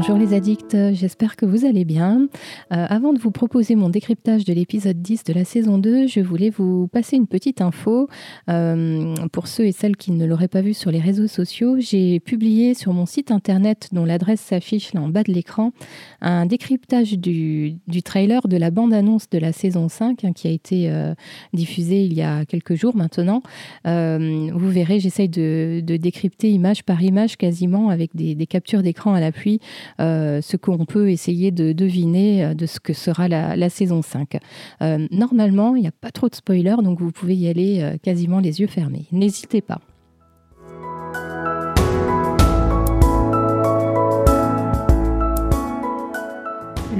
Bonjour les addicts, j'espère que vous allez bien. Euh, avant de vous proposer mon décryptage de l'épisode 10 de la saison 2, je voulais vous passer une petite info. Euh, pour ceux et celles qui ne l'auraient pas vu sur les réseaux sociaux, j'ai publié sur mon site internet, dont l'adresse s'affiche là en bas de l'écran, un décryptage du, trailer de la bande-annonce de la saison 5 hein, qui a été euh, diffusée il y a quelques jours maintenant. vous verrez, j'essaye de, décrypter image par image quasiment avec des, captures d'écran à l'appui ce qu'on peut essayer de deviner euh, de ce que sera la, saison 5. Euh, normalement, il n'y a pas trop de spoilers, donc vous pouvez y aller quasiment les yeux fermés. N'hésitez pas.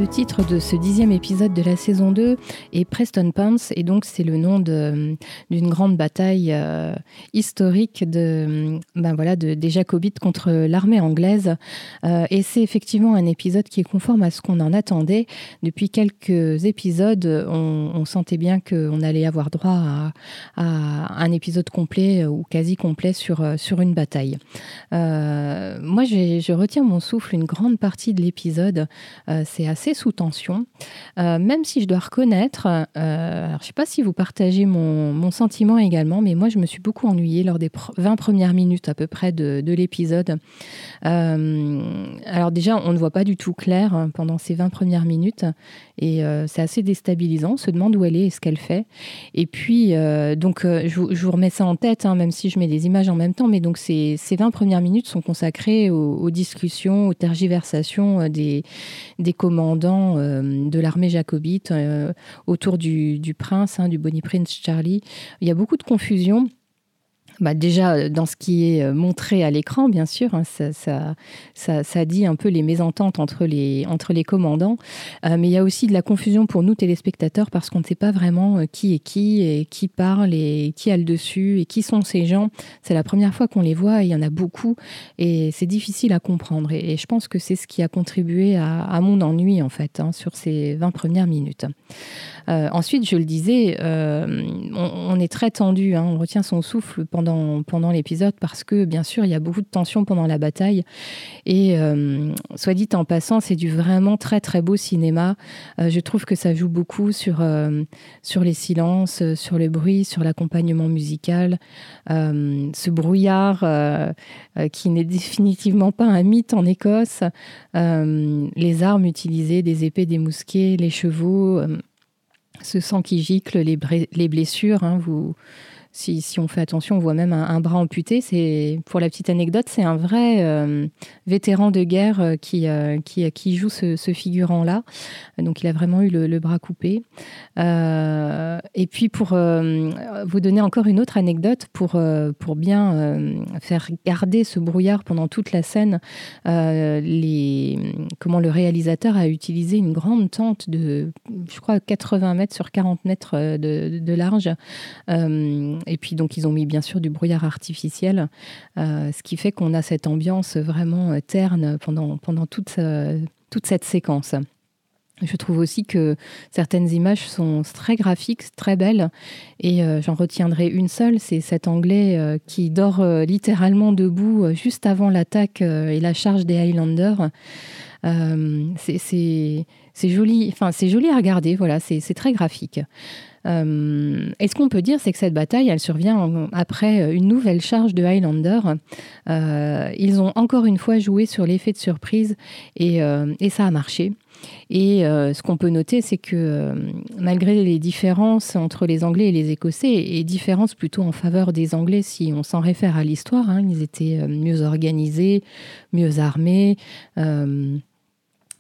Le titre de ce dixième épisode de la saison 2 est Preston Pants, et donc c'est le nom d'une grande bataille euh, historique de, ben voilà, de, des Jacobites contre l'armée anglaise. Euh, et c'est effectivement un épisode qui est conforme à ce qu'on en attendait. Depuis quelques épisodes, on, sentait bien qu'on allait avoir droit à, un épisode complet ou quasi complet sur, sur une bataille. Euh, moi, je retiens mon souffle une grande partie de l'épisode. c'est assez sous tension, euh, même si je dois reconnaître, euh, je ne sais pas si vous partagez mon, sentiment également, mais moi je me suis beaucoup ennuyée lors des 20 premières minutes à peu près de, l'épisode. Euh, alors déjà, on ne voit pas du tout clair hein, pendant ces 20 premières minutes, et c'est assez déstabilisant, on se demande où elle est et ce qu'elle fait. Et puis, donc, je, vous remets ça en tête, hein, même si je mets des images en même temps, mais donc ces, ces 20 premières minutes sont consacrées aux, discussions, aux tergiversations des, des commandes euh, de l'armée jacobite euh, autour du, prince, hein, du Bonnie Prince Charlie. Il y a beaucoup de confusion. Bah déjà, euh, dans ce qui est euh, montré à l'écran, bien sûr, hein, ça, ça, ça, dit un peu les mésententes entre les, entre les commandants. Euh, mais il y a aussi de la confusion pour nous, téléspectateurs, parce qu'on ne sait pas vraiment qui est qui, et qui parle, et qui a le dessus, et qui sont ces gens. C'est la première fois qu'on les voit, et il y en a beaucoup, et c'est difficile à comprendre. Et, je pense que c'est ce qui a contribué à, mon ennui, en fait, hein, sur ces 20 premières minutes. ensuite, je le disais, on, est très tendu, hein, on retient son souffle pendant pendant, l'épisode parce que, bien sûr, il y a beaucoup de tension pendant la bataille. Et euh, soit dit en passant, c'est du vraiment très, très beau cinéma. Euh, je trouve que ça joue beaucoup sur, euh, sur les silences, sur le bruit, sur l'accompagnement musical. ce brouillard qui n'est définitivement pas un mythe en Écosse. les armes utilisées, des épées, des mousquets, les chevaux ce sang qui gicle, les, les blessures. Hein, vous, si, on fait attention, on voit même un, bras amputé. C'est pour la petite anecdote, c'est un vrai euh, vétéran de guerre euh, qui, euh, qui, joue ce, figurant-là. Donc il a vraiment eu le, bras coupé. et puis pour vous donner encore une autre anecdote, pour, bien faire garder ce brouillard pendant toute la scène, comment le réalisateur a utilisé une grande tente de, je crois, 80 mètres sur 40 mètres de large et puis donc ils ont mis bien sûr du brouillard artificiel, euh, ce qui fait qu'on a cette ambiance vraiment euh, terne pendant, pendant toute, toute cette séquence. Je trouve aussi que certaines images sont très graphiques, très belles, et euh, j'en retiendrai une seule, c'est cet Anglais qui dort littéralement debout juste avant l'attaque et la charge des Highlanders. c'est joli, enfin c'est joli à regarder, voilà, c'est très graphique. Euh, et ce qu'on peut dire, c'est que cette bataille, elle survient après une nouvelle charge de Highlander. Euh, ils ont encore une fois joué sur l'effet de surprise et, euh, et, ça a marché. Et ce qu'on peut noter, c'est que malgré les différences entre les Anglais et les Écossais, et différences plutôt en faveur des Anglais si on s'en réfère à l'histoire, hein, ils étaient mieux organisés, mieux armés.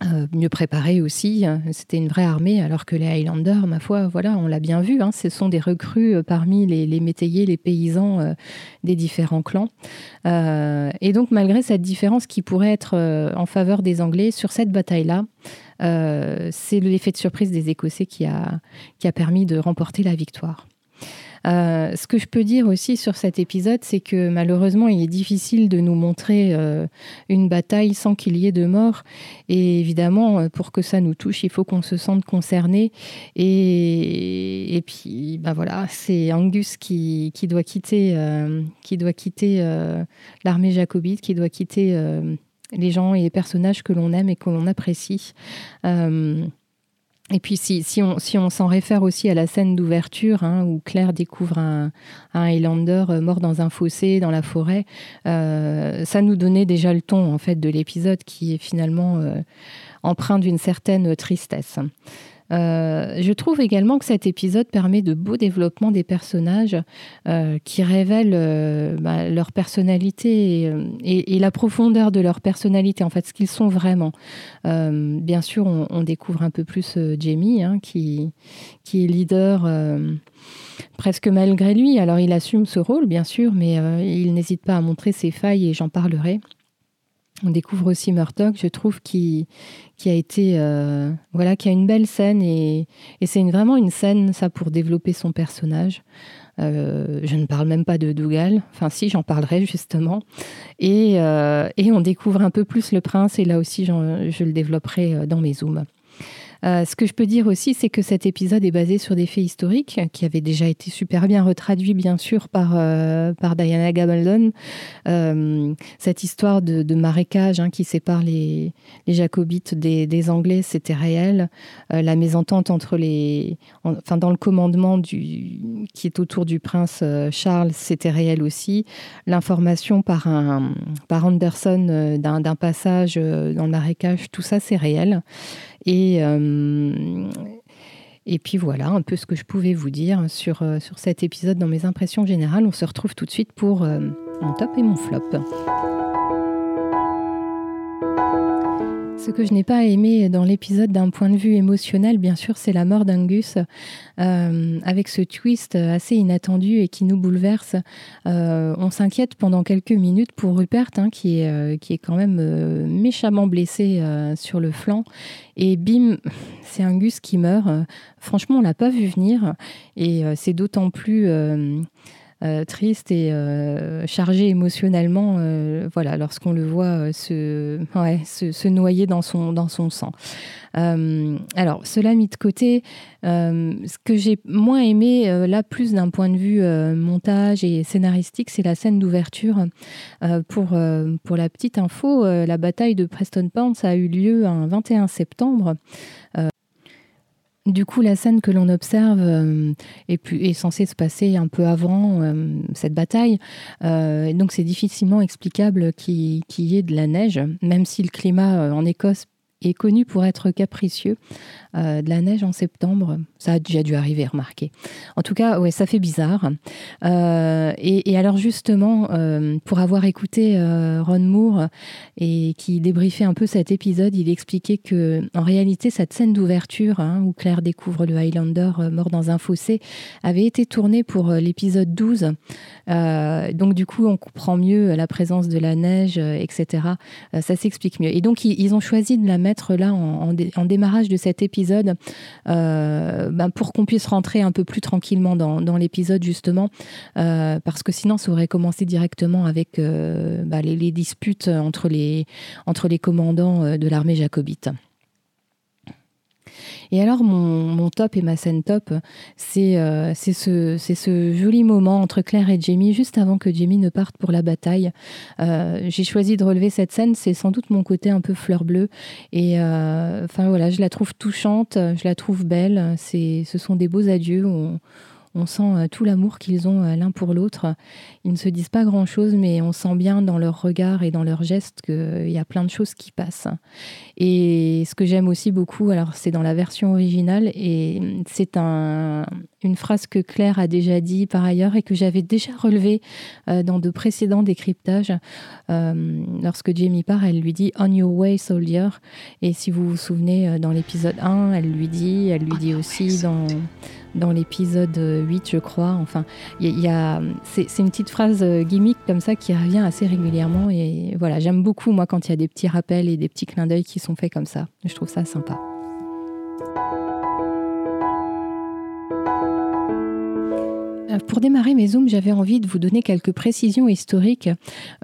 Euh, mieux préparés aussi. C'était une vraie armée, alors que les Highlanders, ma foi, voilà, on l'a bien vu, hein, ce sont des recrues euh, parmi les, les métayers, les paysans euh, des différents clans. et donc, malgré cette différence qui pourrait être en faveur des Anglais, sur cette bataille-là, c'est l'effet de surprise des Écossais qui a, qui a permis de remporter la victoire. Euh, ce que je peux dire aussi sur cet épisode, c'est que malheureusement, il est difficile de nous montrer euh, une bataille sans qu'il y ait de morts. Et évidemment, euh, pour que ça nous touche, il faut qu'on se sente concerné. Et, et puis, bah voilà, c'est Angus qui, doit quitter, qui doit quitter l'armée jacobite, qui doit quitter les gens et les personnages que l'on aime et que l'on apprécie. Et puis si, on s'en réfère aussi à la scène d'ouverture hein, où Claire découvre un, un, Highlander mort dans un fossé dans la forêt, euh, ça nous donnait déjà le ton en fait de l'épisode qui est finalement euh, empreint d'une certaine tristesse. Euh, je trouve également que cet épisode permet de beaux développements des personnages euh, qui révèlent euh, bah, leur personnalité et, la profondeur de leur personnalité, en fait, ce qu'ils sont vraiment. bien sûr, on, découvre un peu plus Jamie, hein, qui, qui est leader presque malgré lui. Alors, il assume ce rôle, bien sûr, mais il n'hésite pas à montrer ses failles et j'en parlerai. On découvre aussi Murdoch, je trouve, qui, a été euh, voilà, qui a une belle scène et, c'est vraiment une scène ça pour développer son personnage. Euh, je ne parle même pas de Dougal, enfin si j'en parlerai justement. Et, euh, et, on découvre un peu plus le prince et là aussi je le développerai dans mes zooms. Euh, ce que je peux dire aussi, c'est que cet épisode est basé sur des faits historiques qui avaient déjà été super bien retraduits, bien sûr, par, euh, par Diana Gabaldon. Euh, cette histoire de, marécage hein, qui sépare les, jacobites des, Anglais, c'était réel. la mésentente entre les. enfin, dans le commandement qui est autour du prince Charles, c'était réel aussi. L'information par, un, par Anderson d'un passage dans le marécage, tout ça, c'est réel. Et, euh, et puis voilà un peu ce que je pouvais vous dire sur, euh, sur cet épisode dans mes impressions générales. On se retrouve tout de suite pour euh, mon top et mon flop. Ce que je n'ai pas aimé dans l'épisode d'un point de vue émotionnel, bien sûr, c'est la mort d'Angus, euh, avec ce twist assez inattendu et qui nous bouleverse. Euh, on s'inquiète pendant quelques minutes pour Rupert, hein, qui, est, euh, qui est quand même méchamment blessé sur le flanc. Et bim, c'est Angus qui meurt. franchement, on l'a pas vu venir. Et c'est d'autant plus euh, triste et euh, chargé émotionnellement, euh, voilà, lorsqu'on le voit se, noyer dans son, dans son sang. alors, cela mis de côté, ce que j'ai moins aimé, là, plus d'un point de vue montage et scénaristique, c'est la scène d'ouverture. pour, pour la petite info, la bataille de Preston Pans a eu lieu un 21 septembre. Du coup, la scène que l'on observe euh, est, censée se passer un peu avant euh, cette bataille. Euh, donc, c'est difficilement explicable qu'il y ait de la neige, même si le climat en Écosse est connu pour être capricieux. Euh, de la neige en septembre, ça a déjà dû arriver, remarquer. En tout cas, ouais, ça fait bizarre. Euh, et, alors justement, euh, pour avoir écouté Ron Moore et qui débriefait un peu cet épisode, il expliquait que en réalité, cette scène d'ouverture hein, où Claire découvre le Highlander mort dans un fossé avait été tournée pour l'épisode 12. donc du coup, on comprend mieux la présence de la neige, etc. ça s'explique mieux. Et donc, ils, ont choisi de la là en, en démarrage de cet épisode euh, ben, pour qu'on puisse rentrer un peu plus tranquillement dans, l'épisode justement, euh, parce que sinon ça aurait commencé directement avec euh, ben, les, disputes entre les, entre les commandants de l'armée jacobite. Et alors, mon, top et ma scène top, c'est euh, ce, ce, joli moment entre Claire et Jamie, juste avant que Jamie ne parte pour la bataille. Euh, j'ai choisi de relever cette scène, c'est sans doute mon côté un peu fleur bleue. Et euh, enfin voilà, je la trouve touchante, je la trouve belle. Ce sont des beaux adieux. Sent euh, tout l'amour qu'ils ont euh, l'un pour l'autre. Ils ne se disent pas grand-chose, mais on sent bien dans leur regard et dans leurs gestes qu'il y a plein de choses qui passent. Et ce que j'aime aussi beaucoup, alors c'est dans la version originale, et c'est un, une phrase que Claire a déjà dit par ailleurs et que j'avais déjà relevée euh, dans de précédents décryptages. lorsque Jamie part, elle lui dit On your way, soldier. Et si vous vous souvenez, dans l'épisode 1, elle lui dit, elle lui dit aussi dans dans l'épisode 8, je crois. Enfin, il y, a, c'est, une petite phrase euh, gimmick comme ça qui revient assez régulièrement. Et voilà, j'aime beaucoup, moi, quand il y a des petits rappels et des petits clins d'œil qui sont faits comme ça. Je trouve ça sympa. Pour démarrer mes zooms, j'avais envie de vous donner quelques précisions historiques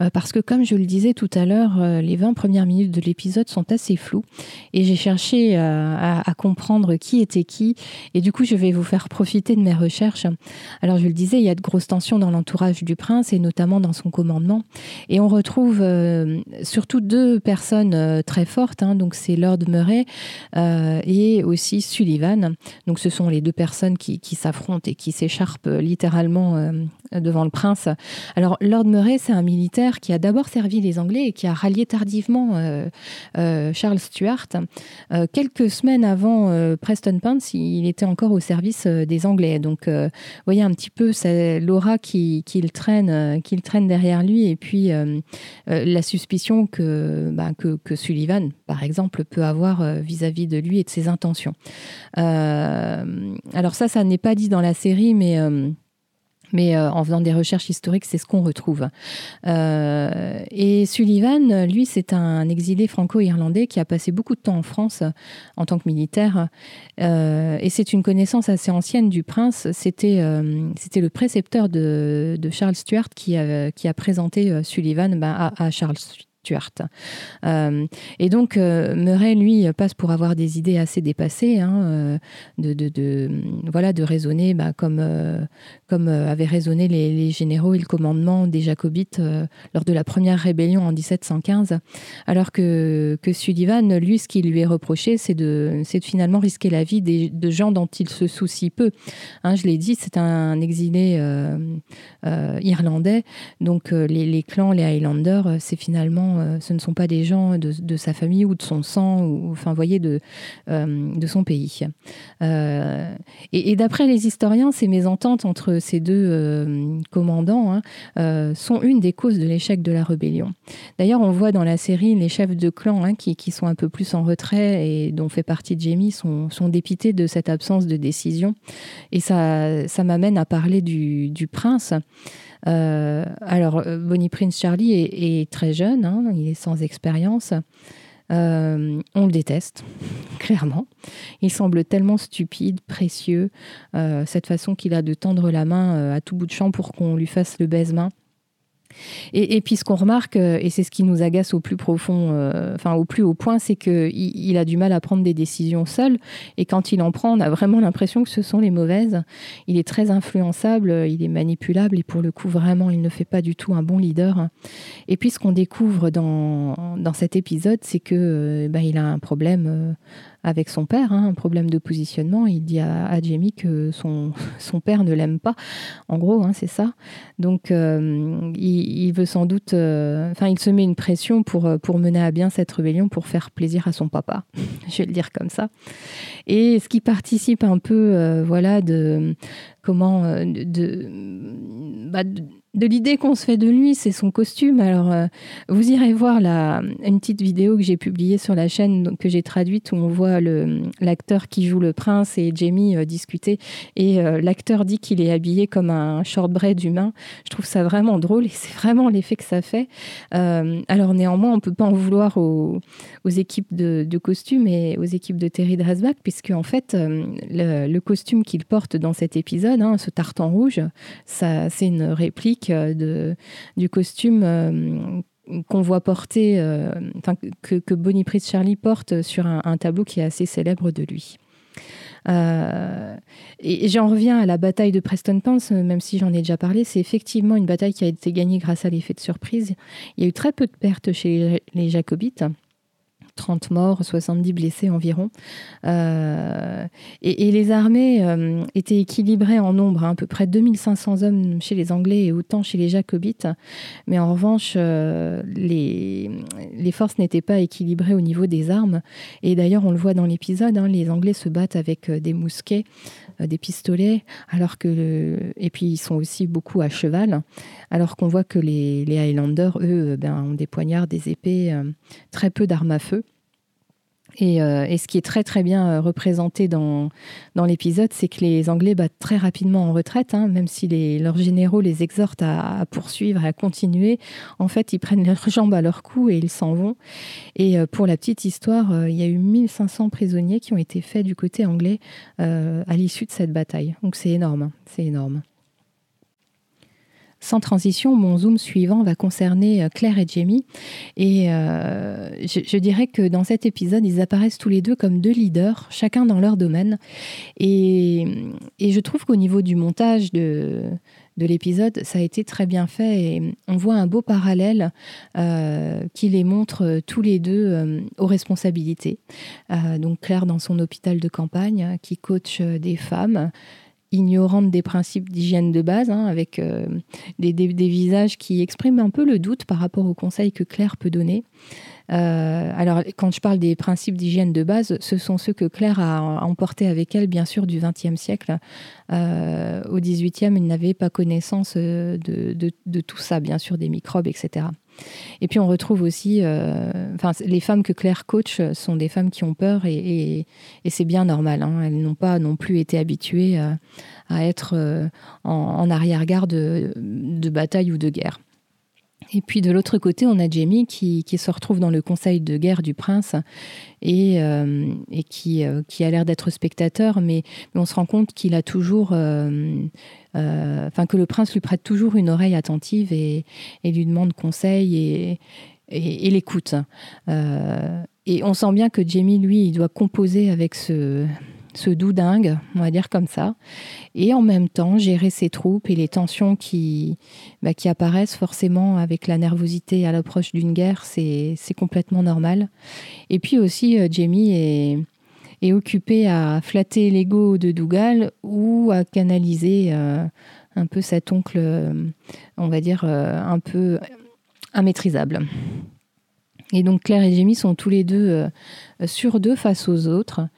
euh, parce que, comme je le disais tout à l'heure, euh, les 20 premières minutes de l'épisode sont assez floues et j'ai cherché à, comprendre qui était qui et du coup, je vais vous faire profiter de mes recherches. Alors, je le disais, il y a de grosses tensions dans l'entourage du prince et notamment dans son commandement et on retrouve surtout deux personnes très fortes. Hein. donc, c'est Lord Murray et aussi Sullivan. Donc, ce sont les deux personnes qui, s'affrontent et qui s'écharpent euh, devant le prince. Alors, Lord Murray, c'est un militaire qui a d'abord servi les Anglais et qui a rallié tardivement euh, euh, Charles Stuart. quelques semaines avant Preston Pence, il était encore au service des Anglais. Donc, vous voyez un petit peu l'aura qu'il traîne, qu'il traîne derrière lui et puis la suspicion bah, que, Sullivan, par exemple, peut avoir vis-à-vis de lui et de ses intentions. alors ça, ça n'est pas dit dans la série, mais mais euh, en faisant des recherches historiques, c'est ce qu'on retrouve. Euh, et Sullivan, lui, c'est un exilé franco-irlandais qui a passé beaucoup de temps en France en tant que militaire. Euh, et c'est une connaissance assez ancienne du prince. C'était le précepteur de, Charles Stuart qui a, présenté Sullivan ben, à, à Charles euh, et donc, euh, Murray, lui, passe pour avoir des idées assez dépassées, hein, euh, de, voilà, de raisonner bah, comme, comme avaient raisonné les, généraux et le commandement des Jacobites lors de la première rébellion en 1715, alors que, que Sullivan, lui, ce qui lui est reproché, c'est de, finalement risquer la vie des, de gens dont il se soucie peu. Hein, je l'ai dit, c'est un exilé irlandais, donc les clans, les Highlanders, c'est finalement euh, ce ne sont pas des gens de, sa famille ou de son sang, ou enfin, voyez, de, euh, de son pays. Euh, et, d'après les historiens, ces mésententes entre ces deux commandants hein, sont une des causes de l'échec de la rébellion. D'ailleurs, on voit dans la série les chefs de clan hein, qui, sont un peu plus en retrait et dont fait partie Jamie sont, sont dépités de cette absence de décision. Et ça, ça m'amène à parler du, du prince. Euh, alors, euh, Bonnie Prince Charlie est, très jeune, hein, il est sans expérience. Euh, on le déteste, clairement. Il semble tellement stupide, précieux, cette façon qu'il a de tendre la main à tout bout de champ pour qu'on lui fasse le baise-main. Et, puis ce qu'on remarque, euh, et c'est ce qui nous agace au plus profond, euh, enfin au plus haut point, c'est qu'il il a du mal à prendre des décisions seul. Et quand il en prend, on a vraiment l'impression que ce sont les mauvaises. Il est très influençable, il est manipulable, et pour le coup, vraiment, il ne fait pas du tout un bon leader. Et puis ce qu'on découvre dans, dans cet épisode, c'est que ben, a un problème avec son père, hein, un problème de positionnement. Il dit à, Jamie que son, son père ne l'aime pas. En gros, hein, c'est ça. Donc, euh, il, veut sans doute. Euh, enfin, il se met une pression pour, euh, pour mener à bien cette rébellion, pour faire plaisir à son papa. Je vais le dire comme ça. Et ce qui participe un peu, voilà, de. Comment. de, bah, de de l'idée qu'on se fait de lui, c'est son costume. Alors, euh, vous irez voir une petite vidéo que j'ai publiée sur la chaîne, que j'ai traduite, où on voit l'acteur qui joue le prince et Jamie euh, discuter. Et euh, l'acteur dit qu'il est habillé comme un shortbread humain. Je trouve ça vraiment drôle et c'est vraiment l'effet que ça fait. alors, néanmoins, on peut pas en vouloir aux, équipes de, costumes et aux équipes de Terry Dresbach, puisque en fait, le, costume qu'il porte dans cet épisode, hein, ce tartan rouge, c'est une réplique euh, du costume euh, qu'on voit porter, euh, que, que, Bonnie Charlie porte sur un, tableau qui est assez célèbre de lui. et j'en reviens à la bataille de Preston Pans, même si j'en ai déjà parlé, c'est effectivement une bataille qui a été gagnée grâce à l'effet de surprise. Il y a eu très peu de pertes chez les Jacobites. 30 morts, 70 blessés environ. Euh, et, les armées euh, étaient équilibrées en nombre, hein, à peu près 2500 hommes chez les Anglais et autant chez les Jacobites. Mais en revanche, euh, les, les, forces n'étaient pas équilibrées au niveau des armes. Et d'ailleurs, on le voit dans l'épisode, hein, les Anglais se battent avec des mousquets, des pistolets, alors que et puis ils sont aussi beaucoup à cheval, alors qu'on voit que les, les Highlanders, eux, ben, ont des poignards, des épées, très peu d'armes à feu. Euh, et, ce qui est très très bien euh, représenté dans, dans l'épisode, c'est que les Anglais battent très rapidement en retraite, hein, même si leurs généraux les exhortent à, poursuivre et à continuer. En fait, ils prennent leurs jambes à leur cou et ils s'en vont. Et euh, pour la petite histoire, il y a eu 1500 prisonniers qui ont été faits du côté anglais à l'issue de cette bataille. Donc c'est énorme, hein, c'est énorme. Sans transition, mon zoom suivant va concerner euh, Claire et Jamie. Et euh, je, dirais que dans cet épisode, ils apparaissent tous les deux comme deux leaders, chacun dans leur domaine. Et, je trouve qu'au niveau du montage de, de l'épisode, ça a été très bien fait et on voit un beau parallèle euh, qui les montre tous les deux aux responsabilités. donc Claire dans son hôpital de campagne qui coach des femmes ignorante des principes d'hygiène de base, hein, avec euh, des, visages qui expriment un peu le doute par rapport aux conseils que Claire peut donner. Euh, alors, quand je parle des principes d'hygiène de base, ce sont ceux que Claire a emportés avec elle, bien sûr, du XXe siècle. Euh, au XVIIIe, elle n'avait pas connaissance de, de, tout ça, bien sûr, des microbes, etc. Et puis on retrouve aussi, euh, les femmes que Claire coach sont des femmes qui ont peur et, c'est bien normal. Hein. Elles n'ont pas non plus été habituées euh, à, être euh, en, arrière-garde de, bataille ou de guerre. Et puis de l'autre côté, on a Jamie qui, se retrouve dans le conseil de guerre du prince et, qui, qui, a l'air d'être spectateur, mais, on se rend compte qu'il a toujours euh, enfin que le prince lui prête toujours une oreille attentive et, lui demande conseil et, et, l'écoute. Euh, et on sent bien que Jamie, lui, il doit composer avec ce, ce doux dingue, on va dire comme ça, et en même temps gérer ses troupes et les tensions qui, bah, qui apparaissent forcément avec la nervosité à l'approche d'une guerre, c'est complètement normal. Et puis aussi, euh, Jamie est occupé à flatter l'ego de Dougal ou à canaliser euh, un peu cet oncle, euh, on va dire, un peu immaîtrisable. Et donc Claire et Jamie sont tous les deux sur deux face aux autres.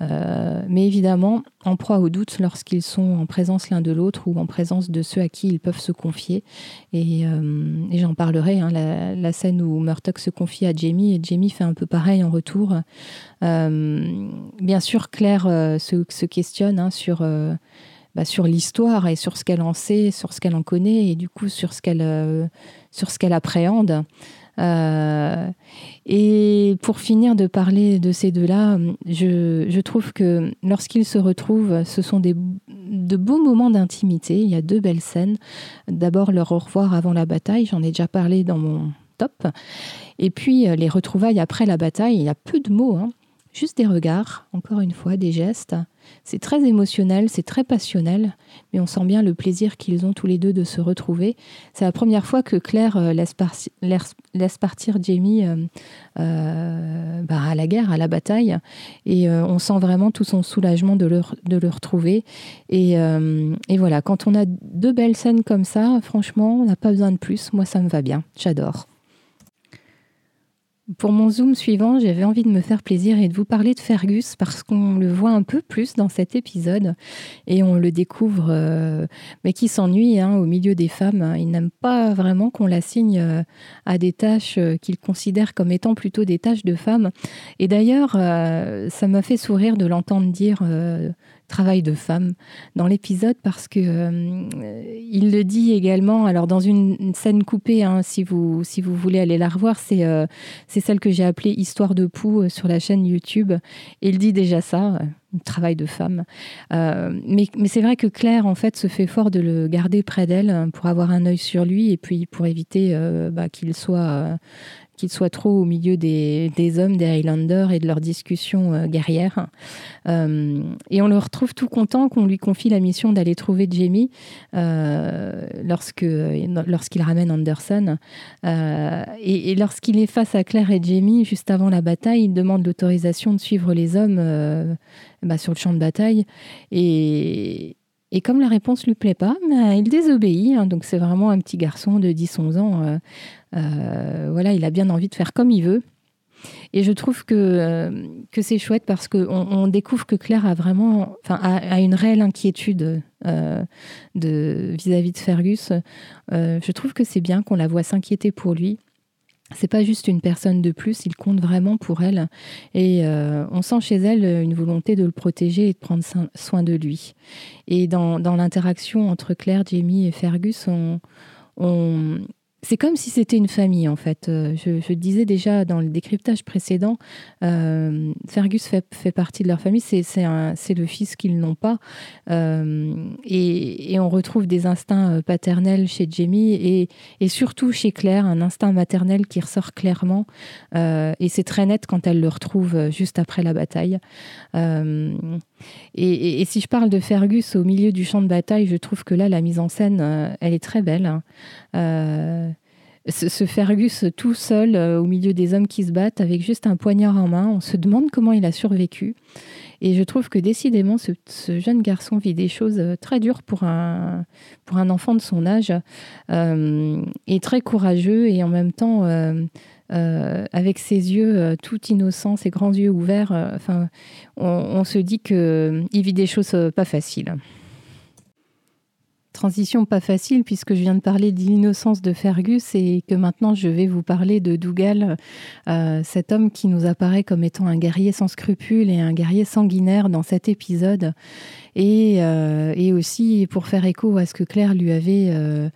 Euh, mais évidemment, en proie au doute lorsqu'ils sont en présence l'un de l'autre ou en présence de ceux à qui ils peuvent se confier. Et, euh, j'en parlerai, hein, la, scène où Murdoch se confie à Jamie et Jamie fait un peu pareil en retour. Euh, bien sûr, Claire se, questionne hein, sur... Bah, sur l'histoire et sur ce qu'elle en sait, sur ce qu'elle en connaît et du coup sur ce qu'elle sur ce qu'elle appréhende. Euh, et pour finir de parler de ces deux-là, je, trouve que lorsqu'ils se retrouvent, ce sont des, de beaux moments d'intimité. Il y a deux belles scènes. D'abord leur au revoir avant la bataille, j'en ai déjà parlé dans mon top. Et puis euh, les retrouvailles après la bataille, il y a peu de mots, hein. juste des regards, encore une fois, des gestes. C'est très émotionnel, c'est très passionnel, mais on sent bien le plaisir qu'ils ont tous les deux de se retrouver. C'est la première fois que Claire euh, laisse, partir Jamie euh, euh, bah, à la guerre, à la bataille, et on sent vraiment tout son soulagement de le, de retrouver. Et, et, voilà, quand on a deux belles scènes comme ça, franchement, on n'a pas besoin de plus. Moi, ça me va bien, j'adore. Pour mon zoom suivant, j'avais envie de me faire plaisir et de vous parler de Fergus parce qu'on le voit un peu plus dans cet épisode et on le découvre, euh, mais qui s'ennuie hein, au milieu des femmes. Il n'aime pas vraiment qu'on l'assigne euh, à des tâches euh, qu'il considère comme étant plutôt des tâches de femmes. Et d'ailleurs, ça m'a fait sourire de l'entendre dire travail de femme dans l'épisode parce que euh, il le dit également. Alors dans une, scène coupée, hein, si vous voulez aller la revoir, c'est euh, c'est celle que j'ai appelée Histoire de poux euh, sur la chaîne YouTube. Et il dit déjà ça. Travail de femme. mais, mais c'est vrai que Claire, en fait, se fait fort de le garder près d'elle hein, pour avoir un œil sur lui et puis pour éviter bah, qu'il soit qu'il soit trop au milieu des, hommes, des Highlanders et de leurs discussions euh, guerrières. Euh, et on le retrouve tout content qu'on lui confie la mission d'aller trouver Jamie euh, lorsqu'il ramène Anderson. et, lorsqu'il est face à Claire et Jamie, juste avant la bataille, il demande l'autorisation de suivre les hommes bah, sur le champ de bataille. Et, et comme la réponse lui plaît pas, bah, il désobéit. Hein. donc c'est vraiment un petit garçon de 10-11 ans. Voilà, il a bien envie de faire comme il veut. Et je trouve que, euh, que c'est chouette parce qu'on on découvre que Claire a vraiment, enfin, a, une réelle inquiétude euh, vis-à-vis de Fergus. je trouve que c'est bien qu'on la voit s'inquiéter pour lui. C'est pas juste une personne de plus, il compte vraiment pour elle. Et on sent chez elle une volonté de le protéger et de prendre soin de lui. Et dans, dans l'interaction entre Claire, Jamie et Fergus, on, c'est comme si c'était une famille en fait. Euh, je, disais déjà dans le décryptage précédent, euh, Fergus fait, partie de leur famille, c'est le fils qu'ils n'ont pas. Euh, et, on retrouve des instincts paternels chez Jamie et, surtout chez Claire, un instinct maternel qui ressort clairement. Et c'est très net quand elle le retrouve juste après la bataille. Et, et, si je parle de Fergus au milieu du champ de bataille, je trouve que là, la mise en scène, elle est très belle. Hein. Euh, ce, Fergus tout seul euh, au milieu des hommes qui se battent avec juste un poignard en main, on se demande comment il a survécu. Et je trouve que décidément, ce, jeune garçon vit des choses euh, très dures pour un, pour un enfant de son âge, euh, et très courageux et en même temps, avec ses yeux tout innocents, ses grands yeux ouverts, on, on, se dit qu'il vit des choses pas faciles. Transition pas facile puisque je viens de parler de l'innocence de Fergus et que maintenant je vais vous parler de Dougal, euh, cet homme qui nous apparaît comme étant un guerrier sans scrupules et un guerrier sanguinaire dans cet épisode. Et, euh, et aussi pour faire écho à ce que Claire lui avait, euh,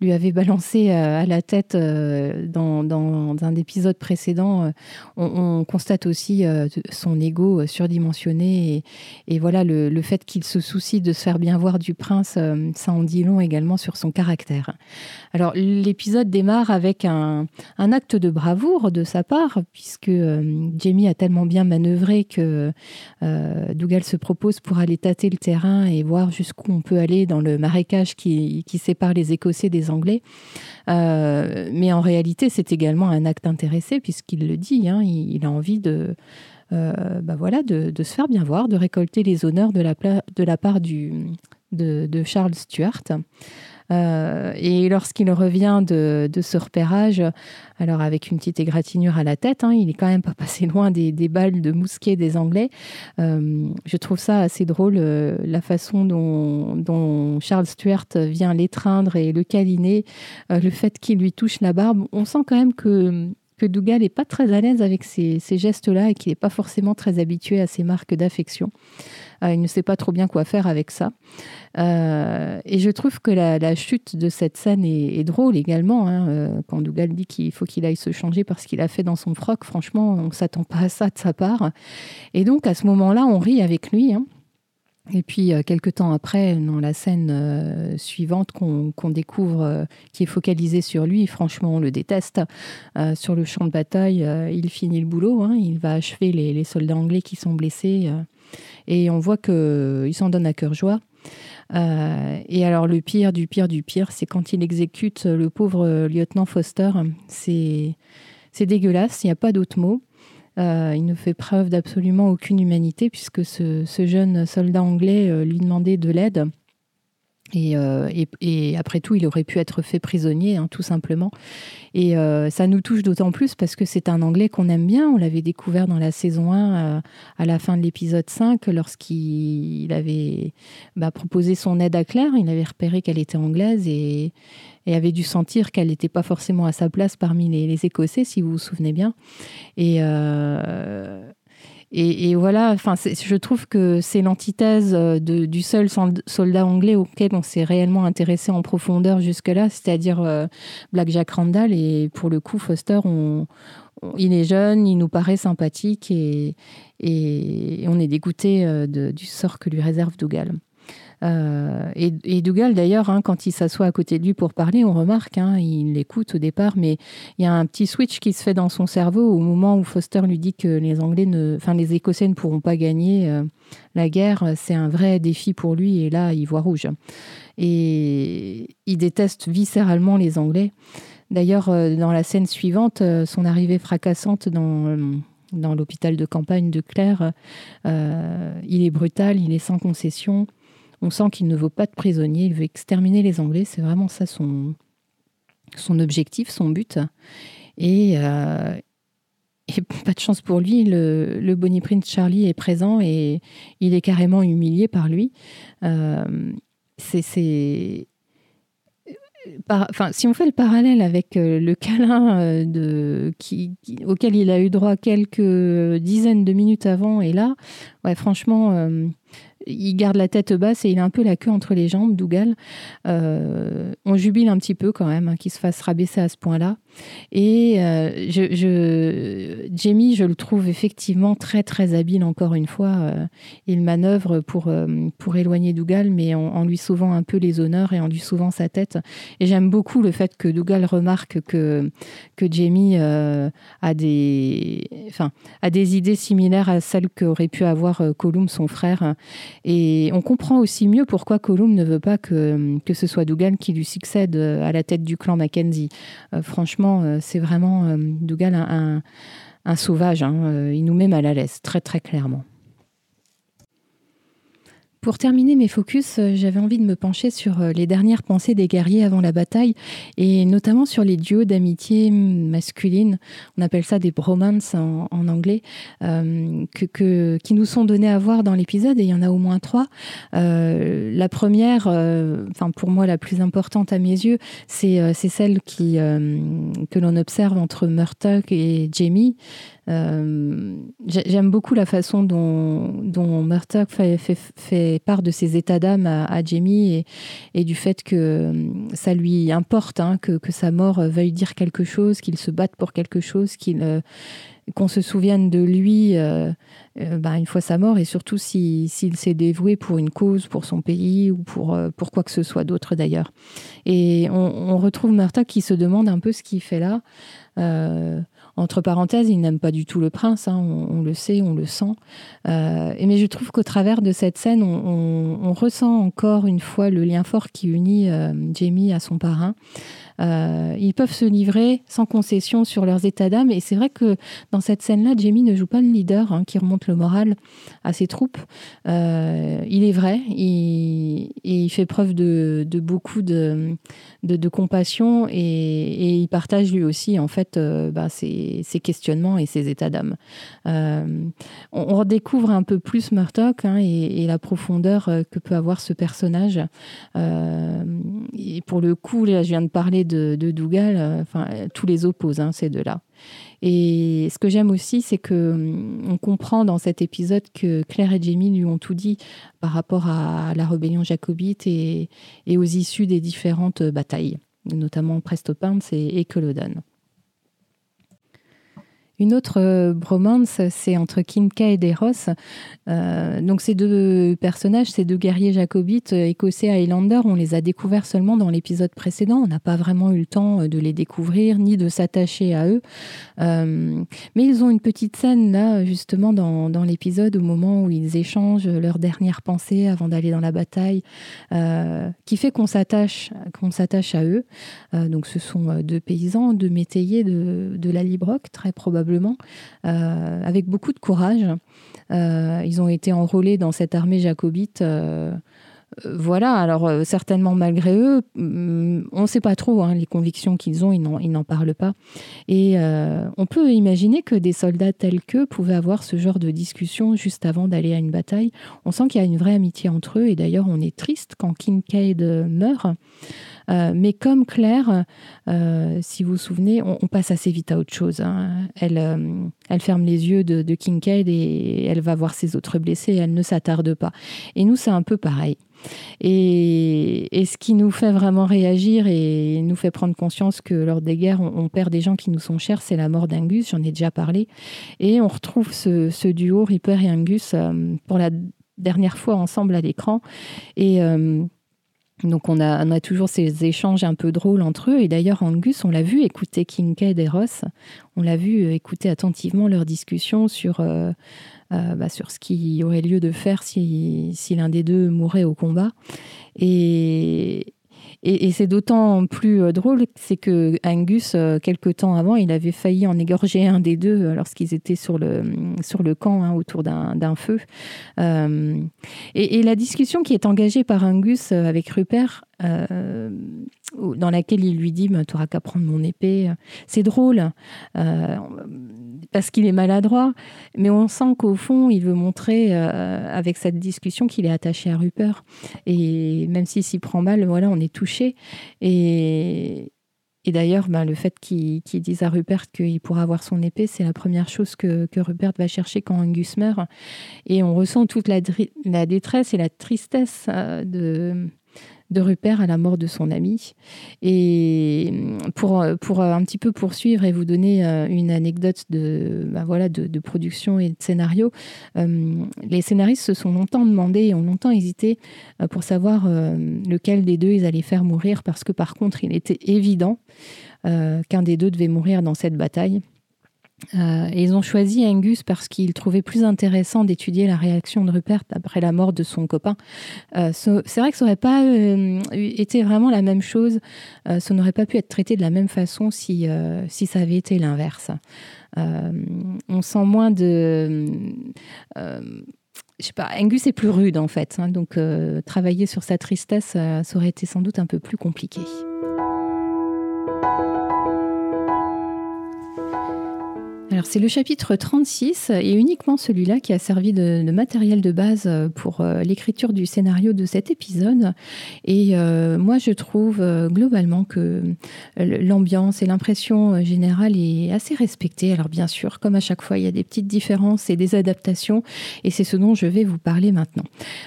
lui avait balancé euh, à la tête dans, dans, un épisode précédent, on, on, constate aussi son ego surdimensionné et, et voilà le, le fait qu'il se soucie de se faire bien voir du prince, ça en dit long également sur son caractère. Alors l'épisode démarre avec un, un, acte de bravoure de sa part, puisque Jamie a tellement bien manœuvré que euh, Dougal se propose pour aller tâter le terrain et voir jusqu'où on peut aller dans le marécage qui, sépare les Écossais des anglais. Euh, mais en réalité, c'est également un acte intéressé, puisqu'il le dit, hein, il, a envie de, euh, bah de, de, se faire bien voir, de récolter les honneurs de la, part de Charles Stuart. Euh, et lorsqu'il revient de, ce repérage, alors avec une petite égratignure à la tête, hein, il est quand même pas passé loin des, balles de mousquet des Anglais. Euh, je trouve ça assez drôle, euh, la façon dont, Charles Stuart vient l'étreindre et le câliner, le fait qu'il lui touche la barbe. On sent quand même que que Dougal n'est pas très à l'aise avec ces, ces gestes-là et qu'il n'est pas forcément très habitué à ces marques d'affection. Euh, il ne sait pas trop bien quoi faire avec ça. Euh, et je trouve que la, chute de cette scène est, drôle également. Hein, euh, quand Dougal dit qu'il faut qu'il aille se changer parce qu'il a fait dans son froc, franchement, on ne s'attend pas à ça de sa part. Et donc, à ce moment-là, on rit avec lui. Hein. Et puis, euh, quelques temps après, dans la scène suivante qu'on qu découvre, qui est focalisée sur lui, franchement, on le déteste. Sur le champ de bataille, il finit le boulot, hein, il va achever les, soldats anglais qui sont blessés. Euh, et on voit qu'il s'en donne à cœur joie. et alors, le pire du pire du pire, c'est quand il exécute le pauvre lieutenant Foster. C'est dégueulasse, il n'y a pas d'autre mot. Euh, il ne fait preuve d'absolument aucune humanité puisque ce, ce jeune soldat anglais euh, lui demandait de l'aide. Et, euh, et, après tout, il aurait pu être fait prisonnier, hein, tout simplement. Et euh, ça nous touche d'autant plus parce que c'est un anglais qu'on aime bien. On l'avait découvert dans la saison 1 euh, à la fin de l'épisode 5 lorsqu'il avait bah, proposé son aide à Claire. Il avait repéré qu'elle était anglaise et, avait dû sentir qu'elle n'était pas forcément à sa place parmi les, Écossais, si vous vous souvenez bien. Et, et, voilà, enfin, je trouve que c'est l'antithèse euh, du seul soldat anglais auquel on s'est réellement intéressé en profondeur jusque-là, c'est-à-dire euh, Black Jack Randall. Et pour le coup, Foster, il est jeune, il nous paraît sympathique et, on est dégoûté euh, du sort que lui réserve Dougal. Euh, et, Dougal, d'ailleurs, hein, quand il s'assoit à côté de lui pour parler, on remarque, hein, il l'écoute au départ, mais il y a un petit switch qui se fait dans son cerveau au moment où Foster lui dit que les Anglais, ne, enfin les Écossais ne pourront pas gagner euh, la guerre. C'est un vrai défi pour lui, et là, il voit rouge. Et il déteste viscéralement les Anglais. D'ailleurs, euh, dans la scène suivante, son arrivée fracassante dans l'hôpital de campagne de Claire, il est brutal, il est sans concession. On sent qu'il ne vaut pas de prisonnier, il veut exterminer les Anglais, c'est vraiment ça son, objectif, son but. Et, euh, pas de chance pour lui, le, Bonnie Prince Charlie est présent et il est carrément humilié par lui. Euh, c'est si on fait le parallèle avec euh, le câlin auquel il a eu droit quelques dizaines de minutes avant et là, franchement, il garde la tête basse et il a un peu la queue entre les jambes, Dougal. on jubile un petit peu quand même hein, qu'il se fasse rabaisser à ce point-là. Et je, Jamie, je le trouve effectivement très très habile encore une fois. il manœuvre pour, pour éloigner Dougal, mais en, en, lui sauvant un peu les honneurs et en lui sauvant sa tête. Et j'aime beaucoup le fait que Dougal remarque que, que Jamie a, des, enfin, a des idées similaires à celles qu'aurait pu avoir Colum, son frère. Et on comprend aussi mieux pourquoi Colum ne veut pas que, que ce soit Dougal qui lui succède à la tête du clan Mackenzie. franchement, c'est vraiment Dougal un, sauvage. Hein. Il nous met mal à l'aise, très très clairement. Pour terminer mes focus, euh, j'avais envie de me pencher sur euh, les dernières pensées des guerriers avant la bataille et notamment sur les duos d'amitié masculine, on appelle ça des bromances en, anglais, euh, que, qui nous sont donnés à voir dans l'épisode et il y en a au moins trois. la première, enfin pour moi la plus importante à mes yeux, c'est celle qui, que l'on observe entre Murtock et Jamie. Euh, j'aime beaucoup la façon dont, dont fait, part de ses états d'âme à, Jamie et, du fait que euh, ça lui importe, hein, que, sa mort veuille dire quelque chose, qu'il se batte pour quelque chose, euh, qu'on se souvienne de lui bah, une fois sa mort et surtout s'il s'est dévoué pour une cause, pour son pays ou pour, quoi que ce soit d'autre d'ailleurs. Et on, retrouve Murdoch qui se demande un peu ce qu'il fait là. Entre parenthèses, il n'aime pas du tout le prince, hein, on, le sait, on le sent. Euh, mais je trouve qu'au travers de cette scène, on, ressent encore une fois le lien fort qui unit euh, Jamie à son parrain. Euh, ils peuvent se livrer sans concession sur leurs états d'âme. Et c'est vrai que dans cette scène-là, Jamie ne joue pas le leader hein, qui remonte le moral à ses troupes. Euh, il est vrai, il, fait preuve de, beaucoup de, compassion et, il partage lui aussi en fait euh, bah, ses, questionnements et ses états d'âme. on, redécouvre un peu plus Murdoch hein, et, la profondeur que peut avoir ce personnage. et pour le coup, je viens de parler de, Dougal, euh, enfin, tous les opposent, hein, ces deux-là. Et ce que j'aime aussi, c'est que hum, on comprend dans cet épisode que Claire et Jamie lui ont tout dit par rapport à la rébellion jacobite et, aux issues des différentes batailles, notamment Prestopins et, et Culloden. Une autre euh, bromance, c'est entre Kinka et Deros. Euh, donc ces deux personnages, ces deux guerriers jacobites euh, écossais Highlander, on les a découverts seulement dans l'épisode précédent. On n'a pas vraiment eu le temps de les découvrir ni de s'attacher à eux. mais ils ont une petite scène là, justement, dans, l'épisode au moment où ils échangent leurs dernières pensées avant d'aller dans la bataille, qui fait qu'on s'attache, qu'on s'attache à eux. donc ce sont deux paysans, deux métayers de, de la Librock, très probablement euh, avec beaucoup de courage. Euh, ils ont été enrôlés dans cette armée jacobite. Euh, voilà, alors certainement malgré eux, mm, on ne sait pas trop hein, les convictions qu'ils ont, ils n'en parlent pas. Et on peut imaginer que des soldats tels qu'eux pouvaient avoir ce genre de discussion juste avant d'aller à une bataille. On sent qu'il y a une vraie amitié entre eux, et d'ailleurs on est triste quand Kincaid meurt. Euh, mais comme Claire, euh, si vous vous souvenez, on, passe assez vite à autre chose. Hein. Elle, euh, elle ferme les yeux de, de, Kincaid et elle va voir ses autres blessés. Elle ne s'attarde pas. Et nous, c'est un peu pareil. Et, ce qui nous fait vraiment réagir et nous fait prendre conscience que lors des guerres, on, perd des gens qui nous sont chers, c'est la mort d'Angus, j'en ai déjà parlé. Et on retrouve ce, duo, Ripper et Angus, pour la dernière fois ensemble à l'écran. Et donc on a, toujours ces échanges un peu drôles entre eux. Et d'ailleurs, Angus, on l'a vu écouter Kincaid et Ross. On l'a vu euh, écouter attentivement leur discussion sur, euh, euh, bah, sur ce qui aurait lieu de faire si, si l'un des deux mourait au combat. Et, et, c'est d'autant plus euh, drôle, c'est que Angus, euh, quelques temps avant, il avait failli en égorger un des deux lorsqu'ils étaient sur le, sur le camp hein, autour d'un feu. et, la discussion qui est engagée par Angus avec Rupert, dans laquelle il lui dit Tu n'auras qu'à prendre mon épée. C'est drôle parce qu'il est maladroit, mais on sent qu'au fond, il veut montrer avec cette discussion qu'il est attaché à Rupert. Et même s'il s'y prend mal, voilà, on est touché. Et, et d'ailleurs, ben, le fait qu'il dise à Rupert qu'il pourra avoir son épée, c'est la première chose que, Rupert va chercher quand Angus meurt. Et on ressent toute la, la détresse et la tristesse de, de Rupert à la mort de son ami. Et pour, pour un petit peu poursuivre et vous donner euh, une anecdote de, bah voilà, de, production et de scénario, euh, les scénaristes se sont longtemps demandé et ont longtemps hésité euh, pour savoir lequel des deux ils allaient faire mourir parce que par contre il était évident qu'un des deux devait mourir dans cette bataille. Euh, ils ont choisi Angus parce qu'ils trouvaient plus intéressant d'étudier la réaction de Rupert après la mort de son copain. Euh, c'est vrai que ça n'aurait pas euh, été vraiment la même chose, ça n'aurait pas pu être traité de la même façon si, si ça avait été l'inverse. on sent moins de... je sais pas, Angus est plus rude en fait, hein, donc travailler sur sa tristesse, ça aurait été sans doute un peu plus compliqué. Alors c'est le chapitre 36 et uniquement celui-là qui a servi de, matériel de base pour euh, l'écriture du scénario de cet épisode. Et euh, moi je trouve euh, globalement que l'ambiance et l'impression générale est assez respectée. Alors bien sûr, comme à chaque fois, il y a des petites différences et des adaptations et c'est ce dont je vais vous parler maintenant.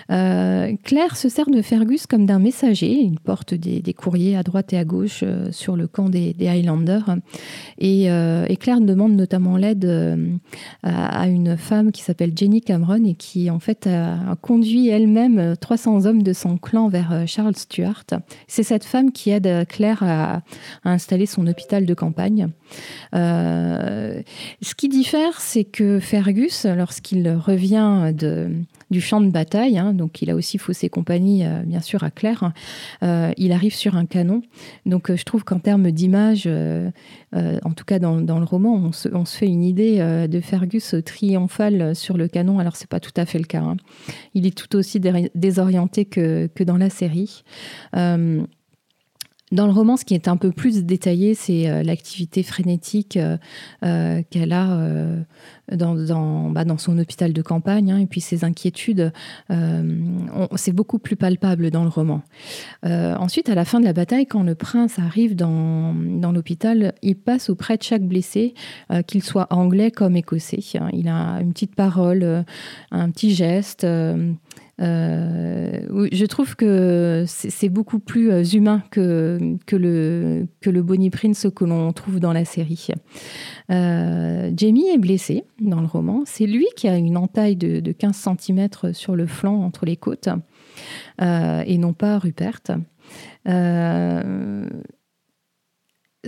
Claire se sert de Fergus comme d'un messager. Il porte des, courriers à droite et à gauche sur le camp des, Highlanders. Et Claire demande notamment l'aide euh, à une femme qui s'appelle Jenny Cameron et qui en fait a conduit elle-même 300 hommes de son clan vers euh, Charles Stuart. C'est cette femme qui aide Claire à, installer son hôpital de campagne. Euh, ce qui diffère, c'est que Fergus, lorsqu'il revient de, du champ de bataille, hein, donc il a aussi faussé compagnie, bien sûr, à Claire, il arrive sur un canon. Donc je trouve qu'en termes d'image, en tout cas dans, le roman, on se, fait une idée euh, de Fergus triomphal sur le canon, alors c'est pas tout à fait le cas. Hein. Il est tout aussi désorienté que, que dans la série. Dans le roman, ce qui est un peu plus détaillé, c'est euh, l'activité frénétique euh, euh, qu'elle a dans, bah, dans, son hôpital de campagne, hein, et puis ses inquiétudes. c'est beaucoup plus palpable dans le roman. ensuite, à la fin de la bataille, quand le prince arrive dans, dans l'hôpital, il passe auprès de chaque blessé, qu'il soit anglais comme écossais. Hein. Il a une petite parole, un petit geste. Euh, je trouve que c'est beaucoup plus euh, humain que, le, que Bonnie Prince que l'on trouve dans la série. Euh, Jamie est blessé dans le roman. C'est lui qui a une entaille de 15 cm sur le flanc entre les côtes et non pas Rupert.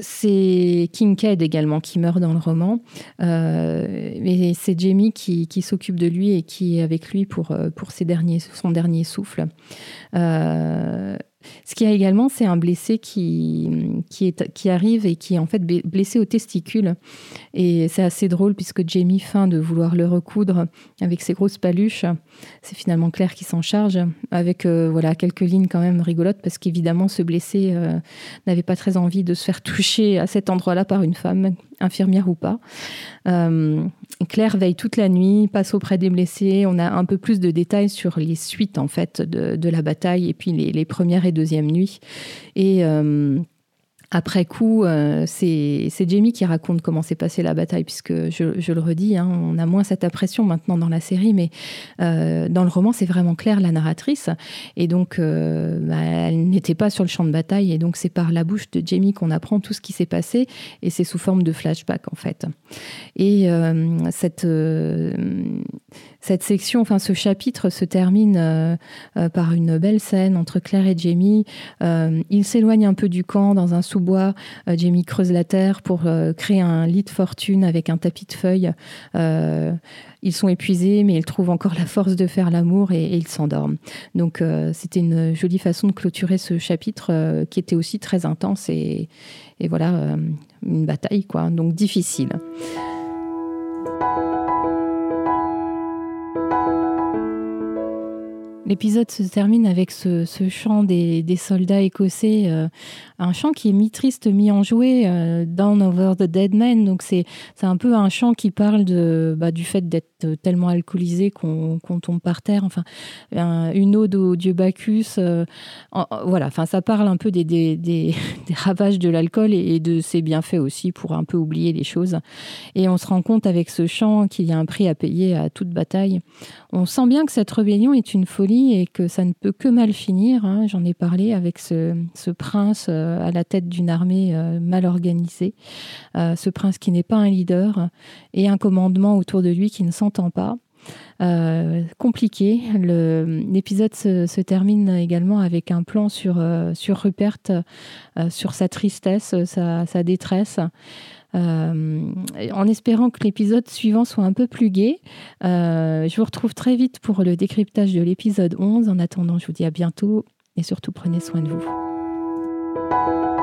C'est Kincaid également qui meurt dans le roman, euh, mais c'est Jamie qui, s'occupe de lui et qui est avec lui pour, euh, pour ses derniers, son dernier souffle. Euh, ce qu'il y a également, c'est un blessé qui, arrive et qui est en fait blessé au testicule. Et c'est assez drôle puisque Jamie feint de vouloir le recoudre avec ses grosses paluches. C'est finalement Claire qui s'en charge avec euh, voilà quelques lignes quand même rigolotes parce qu'évidemment ce blessé euh, n'avait pas très envie de se faire toucher à cet endroit-là par une femme, infirmière ou pas. Euh, Claire veille toute la nuit, passe auprès des blessés. On a un peu plus de détails sur les suites en fait de, la bataille et puis les, les premières et deuxièmes nuits. Et euh, après coup, euh, c'est Jamie qui raconte comment s'est passée la bataille, puisque je, le redis, hein, on a moins cette impression maintenant dans la série, mais euh, dans le roman, c'est vraiment clair la narratrice. Et donc, euh, bah, elle n'était pas sur le champ de bataille, et donc c'est par la bouche de Jamie qu'on apprend tout ce qui s'est passé, et c'est sous forme de flashback en fait. Et cette, cette section, enfin ce chapitre se termine par une belle scène entre Claire et Jamie. il s'éloigne un peu du camp dans un sous-bois. Euh, Jamie creuse la terre pour euh, créer un lit de fortune avec un tapis de feuilles. Euh, ils sont épuisés, mais ils trouvent encore la force de faire l'amour et, ils s'endorment. Donc c'était une jolie façon de clôturer ce chapitre qui était aussi très intense et, et voilà, une bataille, quoi. Donc difficile. L'épisode se termine avec ce, chant des, soldats écossais, euh, un chant qui est mi-triste, mi-enjoué, euh, Down Over the Dead Men. Donc c'est un peu un chant qui parle de, bah, du fait d'être tellement alcoolisé qu'on tombe par terre. Enfin, une ode au dieu Bacchus. Euh, voilà, enfin ça parle un peu des, des, des, ravages de l'alcool et, de ses bienfaits aussi pour un peu oublier les choses. Et on se rend compte avec ce chant qu'il y a un prix à payer à toute bataille. On sent bien que cette rébellion est une folie et que ça ne peut que mal finir. Hein. J'en ai parlé avec ce, prince euh, à la tête d'une armée euh, mal organisée, euh, ce prince qui n'est pas un leader et un commandement autour de lui qui ne s'entend pas. compliqué. L'épisode se, termine également avec un plan sur, sur Rupert, sur sa tristesse, sa détresse. Euh, en espérant que l'épisode suivant soit un peu plus gai. Euh, je vous retrouve très vite pour le décryptage de l'épisode 11. En attendant, je vous dis à bientôt et surtout prenez soin de vous. Thank you.